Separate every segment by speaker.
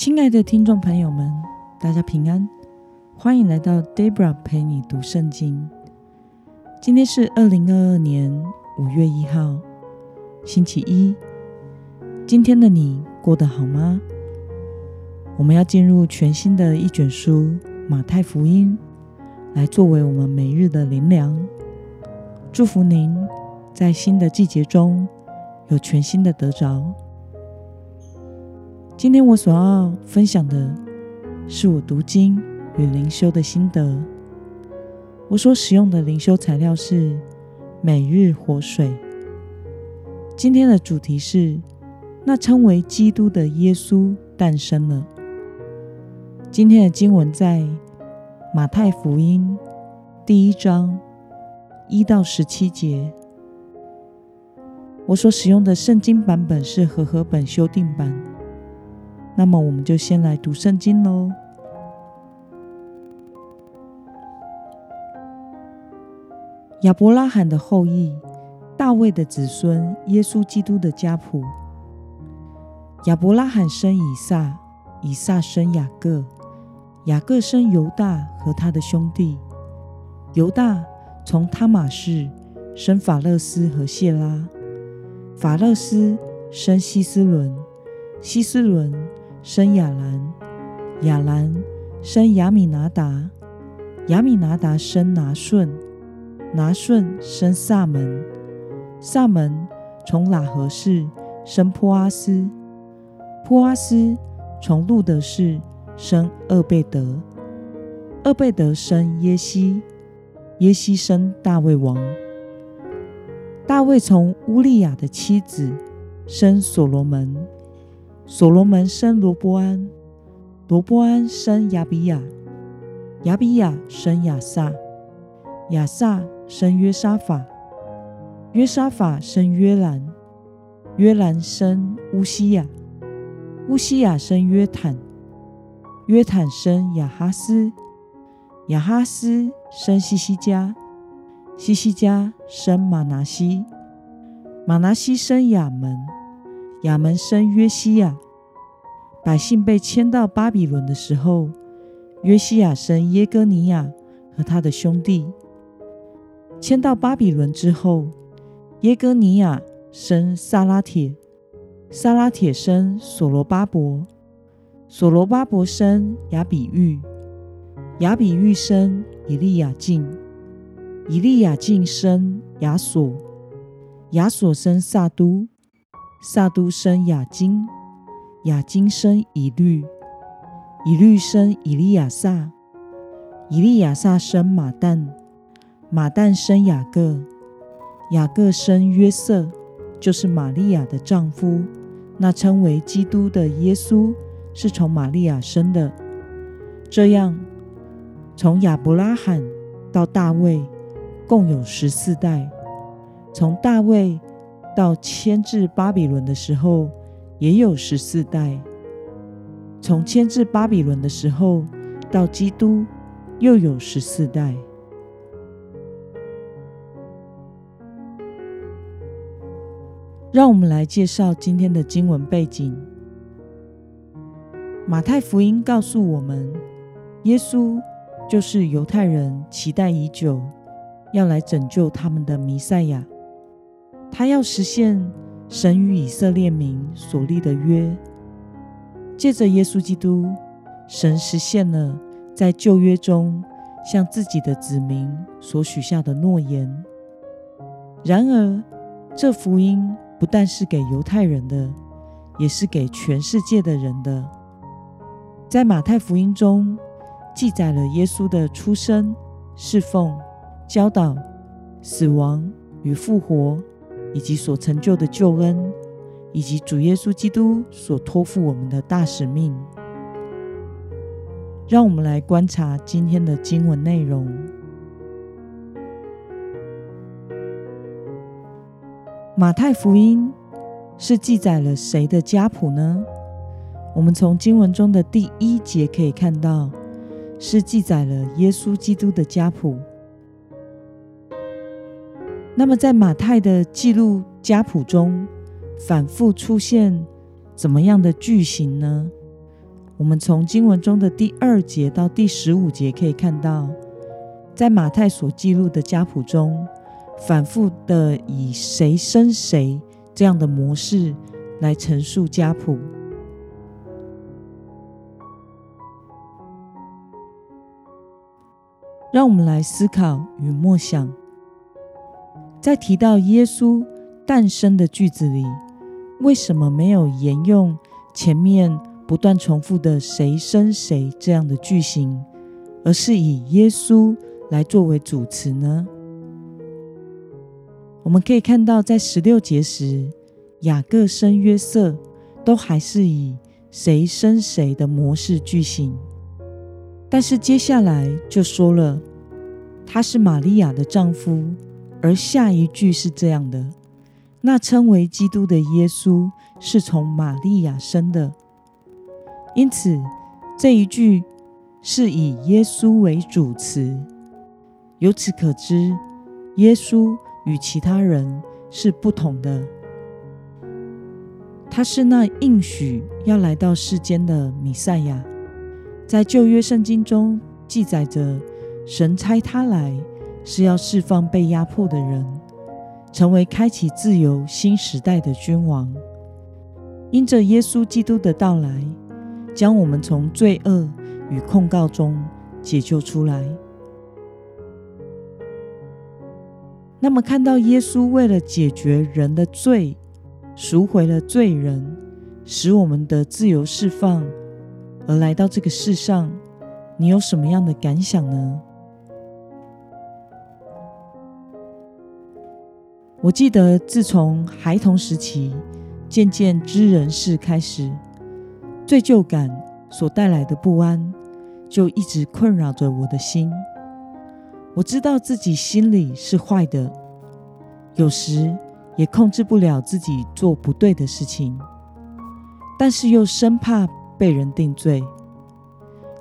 Speaker 1: 亲爱的听众朋友们，大家平安，欢迎来到 Debra 陪你读圣经。今天是二零二二年五月一号，星期一。今天的你过得好吗？我们要进入全新的一卷书《马太福音》，来作为我们每日的灵粮。祝福您在新的季节中有全新的得着。今天我所要分享的是我读经与灵修的心得。我所使用的灵修材料是每日活水。今天的主题是那称为基督的耶稣诞生了。今天的经文在马太福音第一章一到十七节。我所使用的圣经版本是和合本修订版。那么，我们就先来读圣经喽。亚伯拉罕的后裔，大卫的子孙，耶稣基督的家谱。亚伯拉罕生以撒，以撒生雅各，雅各生犹大和他的兄弟。犹大从他马氏生法勒斯和谢拉，法勒斯生希斯伦，希斯伦。生亚兰，亚兰生亚米拿达，亚米拿达生拿顺，拿顺生萨门，萨门从喇合氏生坡阿斯，坡阿斯从路德氏生厄贝德，厄贝德生耶西，耶西生大卫王，大卫从乌利亚的妻子生所罗门。所罗门生罗波安，罗波安生亚比亚，亚比亚生亚撒，亚撒生约沙法，约沙法生约兰，约兰生乌西亚，乌西亚生约坦，约坦生亚哈斯，亚哈斯生西西加，西西加生马拿西，马拿西生亚门。亚门生约西亚，百姓被迁到巴比伦的时候，约西亚生耶哥尼亚和他的兄弟。迁到巴比伦之后，耶哥尼亚生撒拉铁，撒拉铁生所罗巴伯，所罗巴伯生亚比玉，亚比玉生以利亚敬，以利亚敬生亚索，亚索生撒都。撒都生雅金，雅金生以律，以律生以利亚撒，以利亚撒生马旦，马旦生雅各，雅各生约瑟，就是玛利亚的丈夫。那称为基督的耶稣是从玛利亚生的。这样，从亚伯拉罕到大卫，共有十四代。从大卫。到迁至巴比伦的时候，也有十四代；从迁至巴比伦的时候到基督，又有十四代。让我们来介绍今天的经文背景。马太福音告诉我们，耶稣就是犹太人期待已久，要来拯救他们的弥赛亚。他要实现神与以色列民所立的约，借着耶稣基督，神实现了在旧约中向自己的子民所许下的诺言。然而，这福音不但是给犹太人的，也是给全世界的人的。在马太福音中，记载了耶稣的出生、侍奉、教导、死亡与复活。以及所成就的救恩，以及主耶稣基督所托付我们的大使命，让我们来观察今天的经文内容。马太福音是记载了谁的家谱呢？我们从经文中的第一节可以看到，是记载了耶稣基督的家谱。那么，在马太的记录家谱中，反复出现怎么样的句型呢？我们从经文中的第二节到第十五节可以看到，在马太所记录的家谱中，反复的以谁生谁这样的模式来陈述家谱。让我们来思考与默想，在提到耶稣诞生的句子里，为什么没有沿用前面不断重复的“谁生谁”这样的句型，而是以耶稣来作为主词呢？我们可以看到，在十六节时，雅各生约瑟，都还是以“谁生谁”的模式句型。但是接下来就说了，他是玛利亚的丈夫，而下一句是这样的：那称为基督的耶稣是从玛利亚生的。因此这一句是以耶稣为主词。由此可知，耶稣与其他人是不同的。他是那应许要来到世间的弥赛亚。在旧约圣经中记载着，神差他来是要释放被压迫的人，成为开启自由新时代的君王。因着耶稣基督的到来，将我们从罪恶与控告中解救出来。那么，看到耶稣为了解决人的罪，赎回了罪人，使我们的自由释放。而来到这个世上，你有什么样的感想呢？我记得，自从孩童时期渐渐知人事开始，罪疚感所带来的不安就一直困扰着我的心。我知道自己心里是坏的，有时也控制不了自己做不对的事情，但是又生怕。被人定罪，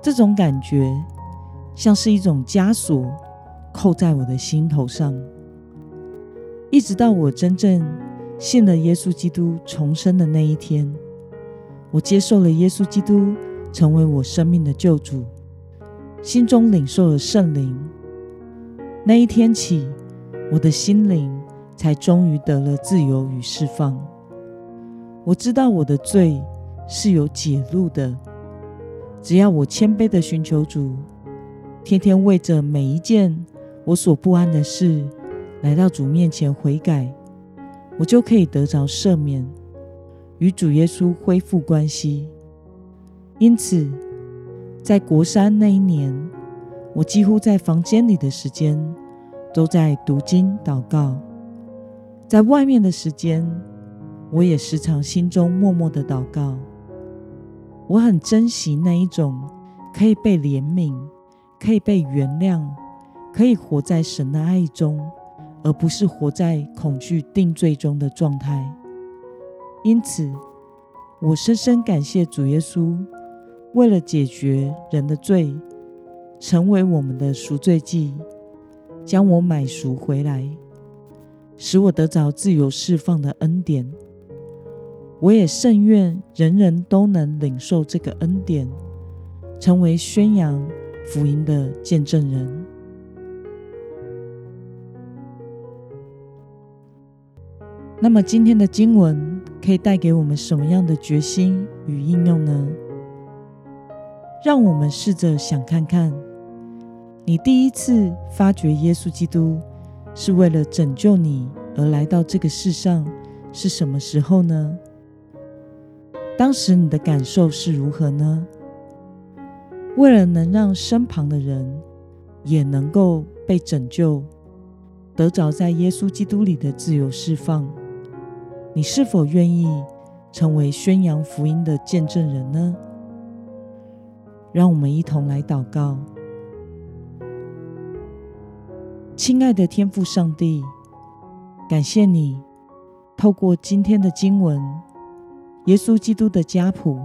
Speaker 1: 这种感觉像是一种枷锁，扣在我的心头上。一直到我真正信了耶稣基督重生的那一天，我接受了耶稣基督成为我生命的救主，心中领受了圣灵。那一天起，我的心灵才终于得了自由与释放。我知道我的罪。是有解路的，只要我谦卑的寻求主，天天为着每一件我所不安的事来到主面前悔改，我就可以得着赦免，与主耶稣恢复关系。因此，在国山那一年，我几乎在房间里的时间都在读经祷告，在外面的时间，我也时常心中默默的祷告。我很珍惜那一种可以被怜悯、可以被原谅、可以活在神的爱中，而不是活在恐惧定罪中的状态。因此，我深深感谢主耶稣，为了解决人的罪，成为我们的赎罪祭，将我买赎回来，使我得着自由释放的恩典。我也甚愿人人都能领受这个恩典，成为宣扬福音的见证人。那么，今天的经文可以带给我们什么样的决心与应用呢？让我们试着想看看，你第一次发觉耶稣基督是为了拯救你而来到这个世上是什么时候呢？当时你的感受是如何呢？为了能让身旁的人也能够被拯救，得着在耶稣基督里的自由释放，你是否愿意成为宣扬福音的见证人呢？让我们一同来祷告，亲爱的天父上帝，感谢你透过今天的经文。耶稣基督的家谱，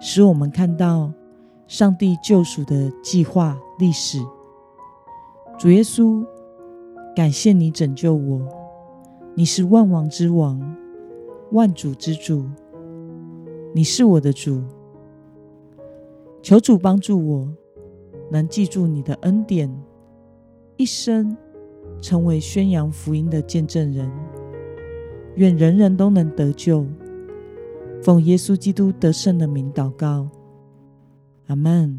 Speaker 1: 使我们看到上帝救赎的计划历史。主耶稣，感谢你拯救我，你是万王之王，万主之主，你是我的主。求主帮助我，能记住你的恩典，一生成为宣扬福音的见证人。愿人人都能得救。奉耶稣基督得胜的名祷告，阿门。